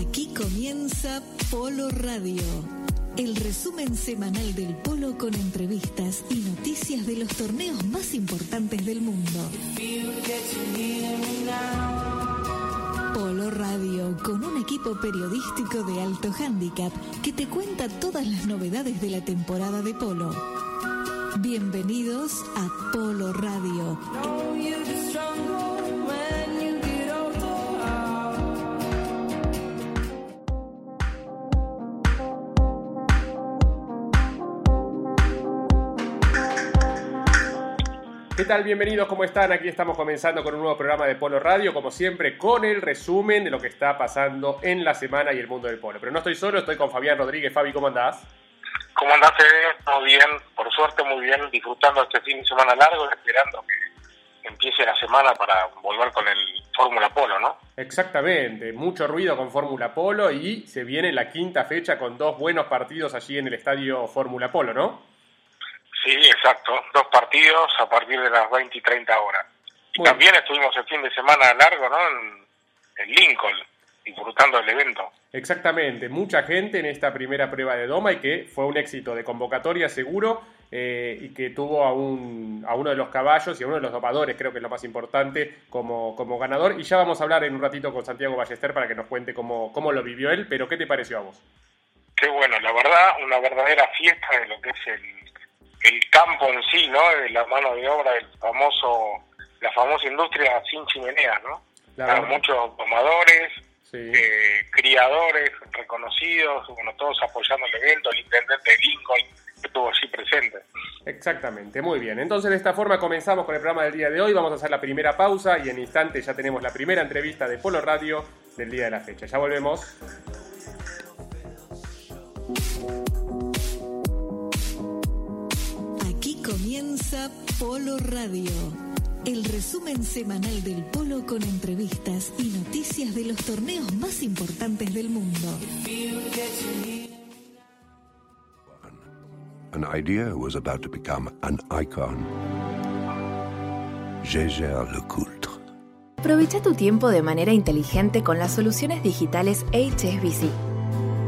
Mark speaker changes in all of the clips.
Speaker 1: Aquí comienza Polo Radio, el resumen semanal del polo con entrevistas y noticias de los torneos más importantes del mundo. Polo Radio, con un equipo periodístico de alto handicap que te cuenta todas las novedades de la temporada de polo. Bienvenidos a Polo Radio.
Speaker 2: ¿Qué tal? Bienvenidos, ¿cómo están? Aquí estamos comenzando con un nuevo programa de Polo Radio, como siempre, con el resumen de lo que está pasando en la semana y el mundo del polo. Pero no estoy solo, estoy con Fabián Rodríguez. Fabi, ¿cómo andás?
Speaker 3: ¿Cómo andás, Fede? Todo bien, por suerte muy bien, disfrutando este fin de semana largo, esperando que empiece la semana para volver con el Fórmula Polo, ¿no?
Speaker 2: Exactamente, mucho ruido con Fórmula Polo y se viene la quinta fecha con dos buenos partidos allí en el estadio Fórmula Polo, ¿no?
Speaker 3: Sí, exacto. Dos partidos a partir de las 20 y 30 horas. Y
Speaker 2: Bueno.
Speaker 3: también estuvimos el fin de semana largo, ¿no? En, en Lincoln, disfrutando del evento.
Speaker 2: Exactamente, mucha gente en esta primera prueba de Doma y que fue un éxito de convocatoria seguro eh, y que tuvo a, un, a uno de los caballos y a uno de los domadores, creo que es lo más importante, como, como ganador. Y ya vamos a hablar en un ratito con Santiago Ballester para que nos cuente cómo, cómo lo vivió él, pero ¿qué te pareció a vos?
Speaker 3: Qué bueno, la verdad, una verdadera fiesta de lo que es el, el campo en sí, ¿no? De la mano de obra del famoso, la famosa industria sin chimenea, ¿no?
Speaker 2: La
Speaker 3: Claro, muchos domadores,
Speaker 2: Sí.
Speaker 3: eh, criadores reconocidos, bueno, todos apoyando el evento, el intendente de Lincoln estuvo allí presente.
Speaker 2: Exactamente, muy bien. Entonces de esta forma comenzamos con el programa del día de hoy. Vamos a hacer la primera pausa y en instantes ya tenemos la primera entrevista de Polo Radio del día de la fecha. Ya volvemos.
Speaker 1: Resumen semanal del polo con entrevistas y noticias de los torneos más importantes del mundo.
Speaker 4: An idea was about to become an icon. Gégère Lecoultre.
Speaker 5: Aprovecha tu tiempo de manera inteligente con las soluciones digitales HSBC.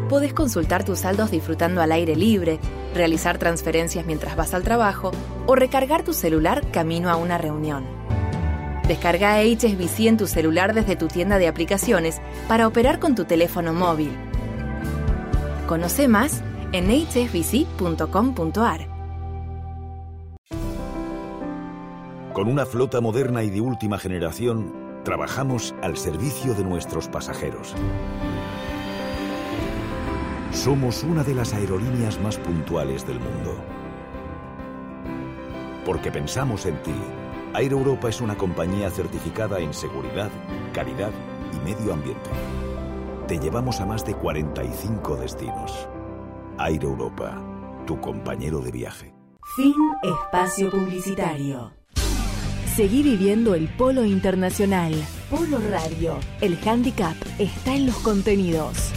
Speaker 5: Podés consultar tus saldos disfrutando al aire libre, realizar transferencias mientras vas al trabajo o recargar tu celular camino a una reunión. Descarga HSBC en tu celular desde tu tienda de aplicaciones para operar con tu teléfono móvil. Conoce más en hsbc.com.ar.
Speaker 6: Con una flota moderna y de última generación, trabajamos al servicio de nuestros pasajeros. Somos una de las aerolíneas más puntuales del mundo. Porque pensamos en ti, Air Europa es una compañía certificada en seguridad, calidad y medio ambiente. Te llevamos a más de 45 destinos. Air Europa, tu compañero de viaje.
Speaker 7: Fin espacio publicitario. Seguí viviendo el polo internacional. Polo Radio. El handicap está en los contenidos.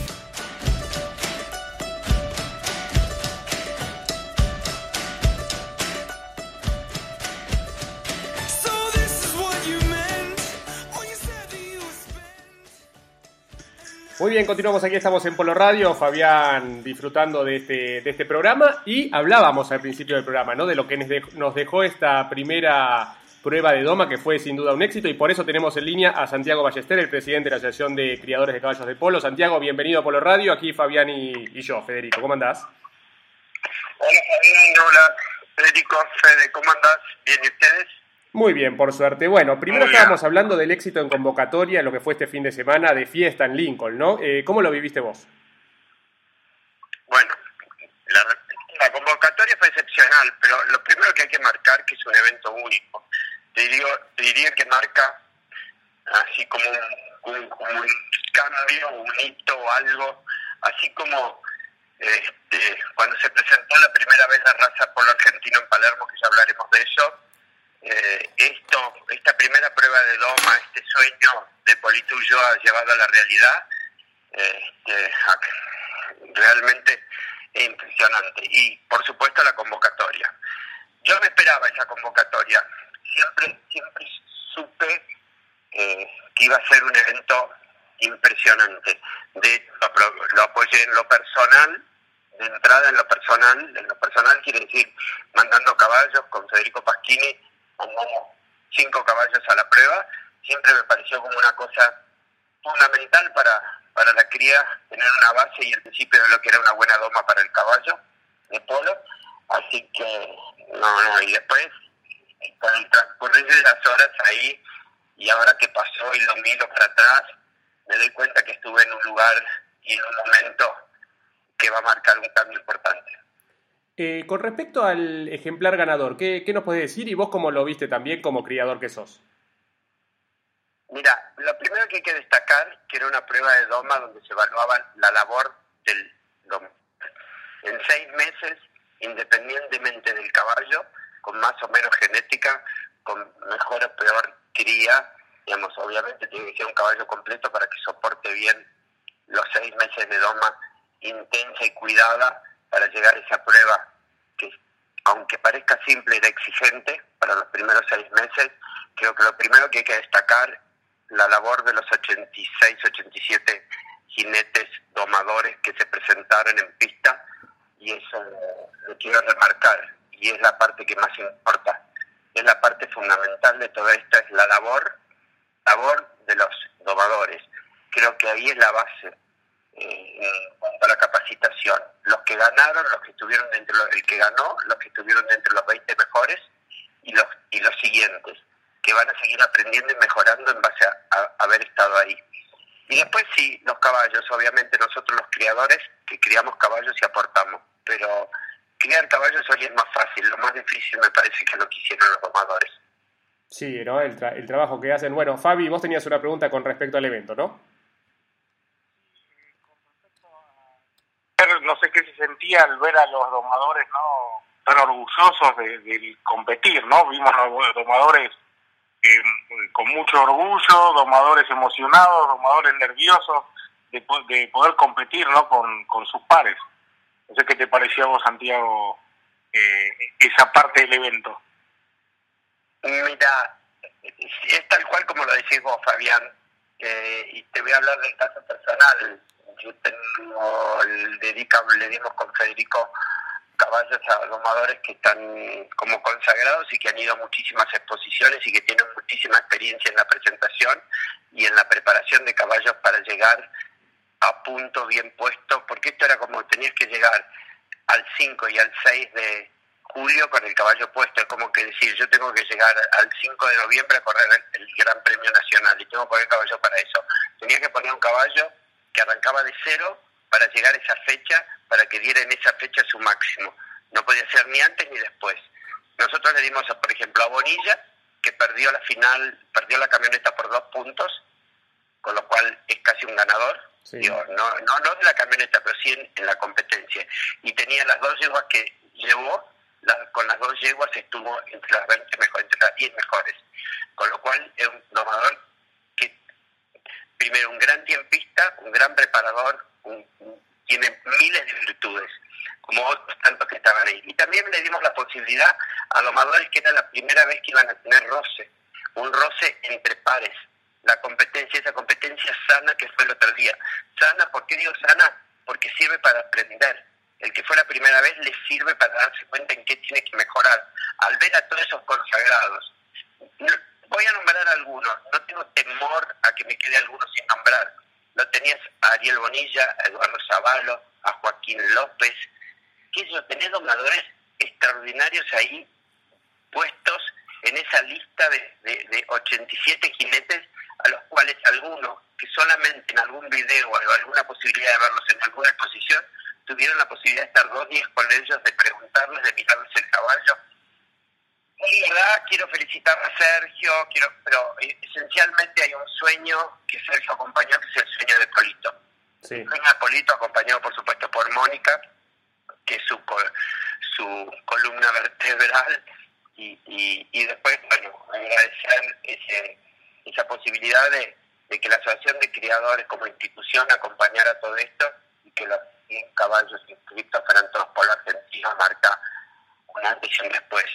Speaker 2: Muy bien, continuamos aquí, estamos en Polo Radio, Fabián disfrutando de este, de este programa y hablábamos al principio del programa, ¿no? De lo que nos dej- nos dejó esta primera prueba de Doma, que fue sin duda un éxito y por eso tenemos en línea a Santiago Ballester, el presidente de la Asociación de Criadores de Caballos de Polo. Santiago, bienvenido a Polo Radio, aquí Fabián y, y yo, Federico, ¿cómo andás?
Speaker 3: Hola Fabián, hola Federico, Fede, ¿cómo andás? ¿Bien y ustedes?
Speaker 2: Muy bien, por suerte. Bueno, primero estábamos hablando del éxito en convocatoria, lo que fue este fin de semana de fiesta en Lincoln, ¿no? Eh, ¿Cómo lo viviste vos?
Speaker 8: Bueno, la, la convocatoria fue excepcional, pero lo primero que hay que marcar que es un evento único. Te diría, te diría que marca así como un, un- un cambio, un hito, algo, así como este, cuando se presentó la primera vez la raza polo argentino en Palermo, que ya hablaremos de eso, eh, esto, esta primera prueba de Doma, este sueño de Polito Ulloa llevado a la realidad, este, ac- realmente impresionante. Y por supuesto la convocatoria. Yo me esperaba esa convocatoria. Siempre, siempre supe eh, que iba a ser un evento impresionante. De, lo, lo apoyé en lo personal, de entrada en lo personal, en lo personal quiere decir mandando caballos con Federico Pasquini, mandamos cinco caballos a la prueba, siempre me pareció como una cosa fundamental para, para la cría tener una base y el principio de lo que era una buena doma para el caballo de polo, así que no, no, y después con el transcurrir de las horas ahí y ahora que pasó y lo miro para atrás, me doy cuenta que estuve en un lugar y en un momento que va a marcar un cambio importante.
Speaker 2: Eh, con respecto al ejemplar ganador, ¿qué, ¿qué, nos puedes decir y vos cómo lo viste también como criador que sos?
Speaker 8: Mira, lo primero que hay que destacar que era una prueba de doma donde se evaluaba la labor del doma. En seis meses, independientemente del caballo, con más o menos genética, con mejor o peor cría, digamos, obviamente tiene que ser un caballo completo para que soporte bien los seis meses de doma intensa y cuidada para llegar a esa prueba que, aunque parezca simple, era exigente para los primeros seis meses. Creo que lo primero que hay que destacar la labor de los 86, 87 jinetes domadores que se presentaron en pista y eso lo quiero remarcar y es la parte que más importa. Es la parte fundamental de todo esto, es la labor, labor de los domadores. Creo que ahí es la base eh, en cuanto a la capacitación. Los que ganaron, los que estuvieron dentro, el que ganó, los que estuvieron dentro de los 20 mejores y los, y los siguientes, que van a seguir aprendiendo y mejorando en base a, haber estado ahí. Y después sí, los caballos, obviamente nosotros los criadores, que criamos caballos y aportamos, pero criar caballos hoy es más fácil, lo más difícil me parece que lo que hicieron los domadores.
Speaker 2: Sí, ¿no? El, el trabajo que hacen. Bueno, Fabi, vos tenías una pregunta con respecto al evento, ¿no?
Speaker 3: no sé qué se sentía al ver a los domadores no tan orgullosos de, de competir, ¿no? Vimos a los domadores eh, con mucho orgullo, domadores emocionados, domadores nerviosos de, de poder competir, ¿no? Con, con, sus pares. No sé qué te pareció a vos, Santiago, eh, esa parte del evento.
Speaker 8: Mira, es tal cual como lo decís vos, Fabián, eh, y te voy a hablar del caso personal yo tengo el dedica, le dimos con Federico caballos a domadores que están como consagrados y que han ido a muchísimas exposiciones y que tienen muchísima experiencia en la presentación y en la preparación de caballos para llegar a punto bien puesto, porque esto era como tenías que llegar al 5 y al 6 de julio con el caballo puesto, es como que decir, yo tengo que llegar al 5 de noviembre a correr el, el Gran Premio Nacional y tengo que poner caballo para eso. Tenía que poner un caballo que arrancaba de cero para llegar a esa fecha, para que diera en esa fecha su máximo. No podía ser ni antes ni después. Nosotros le dimos, a, por ejemplo, a Bonilla, que perdió la final, perdió la camioneta por dos puntos, con lo cual es casi un ganador. Sí. Digo, no, no, no de la camioneta, pero sí en, en, la competencia. Y tenía las dos yeguas que llevó, la, con las dos yeguas estuvo entre las 20 mejores, entre las 10 mejores. Con lo cual es un domador primero un gran tiempista, un gran preparador, un, un, tiene miles de virtudes, como otros tantos que estaban ahí. Y también le dimos la posibilidad a domadores que era la primera vez que iban a tener roce, un roce entre pares, la competencia, esa competencia sana que fue el otro día. Sana, ¿por qué digo sana? Porque sirve para aprender. El que fue la primera vez le sirve para darse cuenta en qué tiene que mejorar. Al ver a todos esos consagrados, Voy a nombrar algunos, no tengo temor a que me quede alguno sin nombrar. Lo tenías a Ariel Bonilla, a Eduardo Zavalo, a Joaquín López, que ellos tenés domadores extraordinarios ahí puestos en esa lista de, de, de 87 jinetes a los cuales algunos que solamente en algún video o alguna posibilidad de verlos en alguna exposición tuvieron la posibilidad de estar dos días con ellos, de preguntarles, de mirarles el caballo, y verdad, quiero felicitar a Sergio, quiero, pero esencialmente hay un sueño que Sergio acompañó, que es el sueño de Polito. Sí. El sueño de Polito, acompañado por supuesto por Mónica, que es su, su columna vertebral, y, y, y después, bueno, agradecer ese, esa posibilidad de, de, que la Asociación de Criadores como institución acompañara todo esto y que los 100 caballos inscritos fueran todos por la Argentina marca un antes y un después.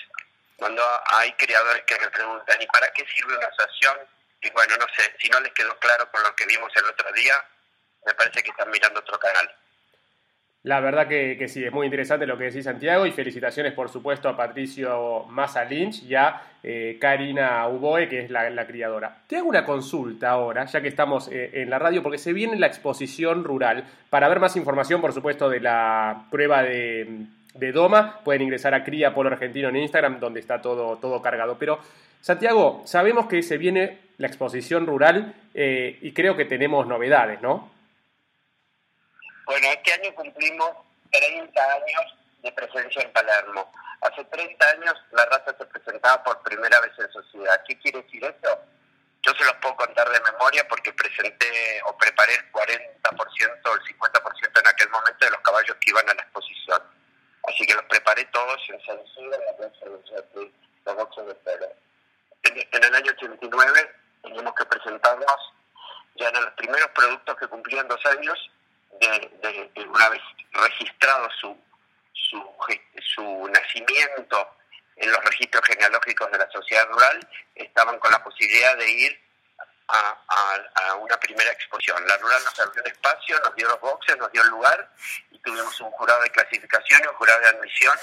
Speaker 8: Cuando hay criadores que me preguntan, ¿y para qué sirve una asociación? y bueno, no sé, si no les quedó claro con lo que vimos el otro día, me parece que están mirando otro canal.
Speaker 2: La verdad que, sí, es muy interesante lo que decís Santiago y felicitaciones por supuesto a Patricio Massa Lynch y a eh, Karina Uboe, que es la, criadora. Te hago una consulta ahora, ya que estamos eh, en la radio, porque se viene la exposición rural. Para ver más información, por supuesto, de la prueba de, Doma, pueden ingresar a Cría Polo Argentino en Instagram, donde está todo, todo cargado. Pero, Santiago, sabemos que se viene la exposición rural eh, y creo que tenemos novedades, ¿no?
Speaker 8: Bueno, este año cumplimos 30 años de presencia en Palermo. Hace 30 años la raza se presentaba por primera vez en sociedad. ¿Qué quiere decir eso? Yo se los puedo contar de memoria porque presenté o preparé el 40% o el 50% en aquel momento de los caballos que iban a la exposición. Así que los preparé todos en San Isidro, en la boxa de Pérez. En, el año 89 teníamos que presentarnos, ya eran los primeros productos que cumplían dos años de, una vez registrado su, su, su nacimiento en los registros genealógicos de la sociedad rural, estaban con la posibilidad de ir a, a, una primera exposición. La rural nos abrió un espacio, nos dio los boxes, nos dio el lugar y tuvimos un jurado de clasificación y un jurado de admisión.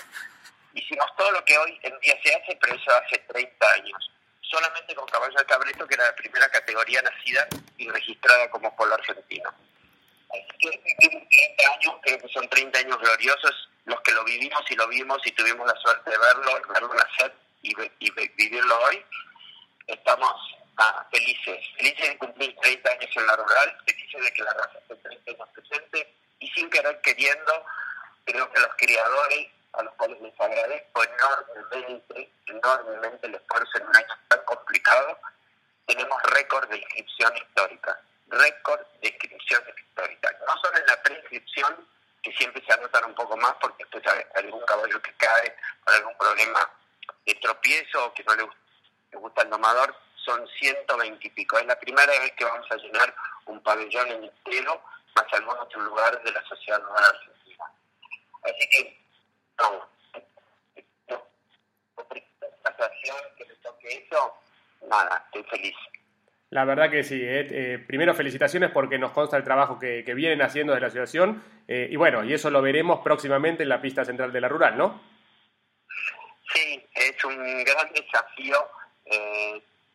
Speaker 8: Hicimos todo lo que hoy en día se hace, pero eso hace 30 años. Solamente con caballo de cabreto, que era la primera categoría nacida y registrada como polo argentino. Así que 30 años, creo que son 30 años gloriosos los que lo vivimos y lo vimos y tuvimos la suerte de verlo, verlo nacer y, y vivirlo hoy. Estamos ah, felices, felices de cumplir 30 años en la rural, felices de que la raza esté 30 años presente y sin querer queriendo, creo que los criadores a los cuales les agradezco enormemente, enormemente el esfuerzo en un año tan complicado, tenemos récord de inscripción histórica récord de inscripciones históricas. La que siempre se anotan un poco más porque después hay algún caballo que cae por algún problema de tropiezo o que no le gusta, el domador, son 120 y pico. Es la primera vez que vamos a llenar un pabellón en entero, más algún otro lugar de la sociedad rural argentina. Así que, no, que me toque eso, nada, estoy feliz.
Speaker 2: La verdad que sí. Eh, eh, primero, felicitaciones porque nos consta el trabajo que, vienen haciendo de la asociación. Eh, y bueno, y eso lo veremos próximamente en la pista central de la rural, ¿no?
Speaker 8: Sí, es un gran desafío.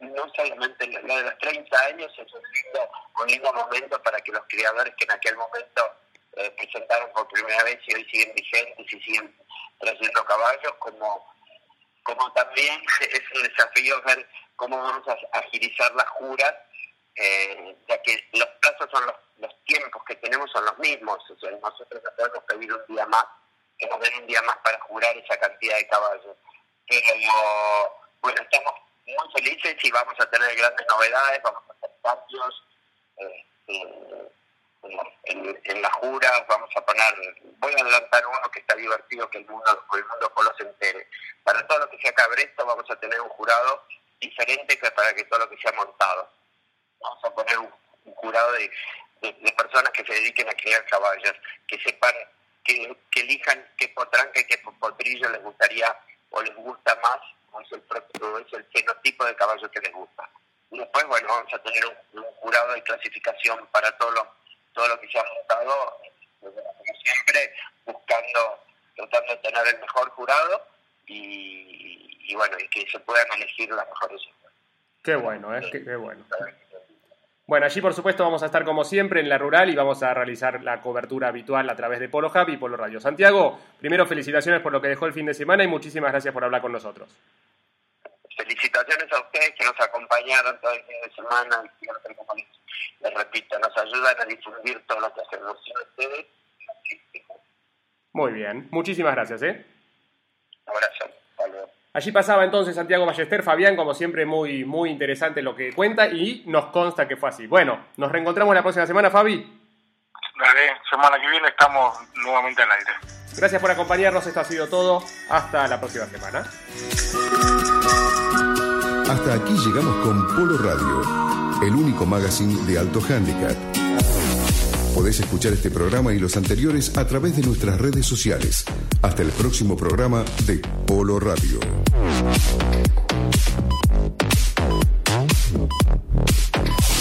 Speaker 8: no solamente lo de los 30 años, es un lindo, un lindo momento para que los criadores que en aquel momento presentaron por primera vez y hoy siguen vigentes y siguen trayendo caballos, como, como también es un desafío ver cómo vamos a agilizar las juras, eh, ya que los plazos son los, los, tiempos que tenemos son los mismos, o sea, nosotros no podemos pedir un día más, que nos den un día más para jurar esa cantidad de caballos. Pero bueno, estamos muy felices y vamos a tener grandes novedades, vamos a hacer patios este, en, en, las juras, vamos a poner, voy a adelantar uno que está divertido que el mundo, el mundo se entere. Para todo lo que sea cabresto vamos a tener un jurado diferente que para que todo lo que se ha montado. Vamos a poner un, jurado de, personas que se dediquen a criar caballos, que sepan, que, elijan qué potranca y qué potrillo les gustaría o les gusta más, o es el, propio, es el fenotipo de caballo que les gusta. Y después, bueno, vamos a tener un, jurado de clasificación para todo lo, todo lo que se ha montado, como siempre, buscando, tratando de tener el mejor jurado y, y bueno, y que se puedan elegir las mejores
Speaker 2: Qué bueno, ¿eh? Qué, bueno. Bueno, allí por supuesto vamos a estar como siempre en la rural y vamos a realizar la cobertura habitual a través de Polo Hub y Polo Radio. Santiago, primero felicitaciones por lo que dejó el fin de semana y muchísimas gracias por hablar con nosotros.
Speaker 8: Felicitaciones a ustedes que nos acompañaron todo el fin de semana y siempre, como les, repito, nos ayudan a difundir todo lo que hacemos ustedes.
Speaker 2: Muy bien, muchísimas gracias. ¿eh?
Speaker 8: Un abrazo.
Speaker 2: Allí pasaba entonces Santiago Ballester, Fabián, como siempre, muy, muy interesante lo que cuenta y nos consta que fue así. Bueno, nos reencontramos la próxima semana, Fabi.
Speaker 3: Dale, semana que viene estamos nuevamente al aire.
Speaker 2: Gracias por acompañarnos, esto ha sido todo. Hasta la próxima semana.
Speaker 4: Hasta aquí llegamos con Polo Radio, el único magazine de alto handicap. Podés escuchar este programa y los anteriores a través de nuestras redes sociales. Hasta el próximo programa de Polo Radio. Thank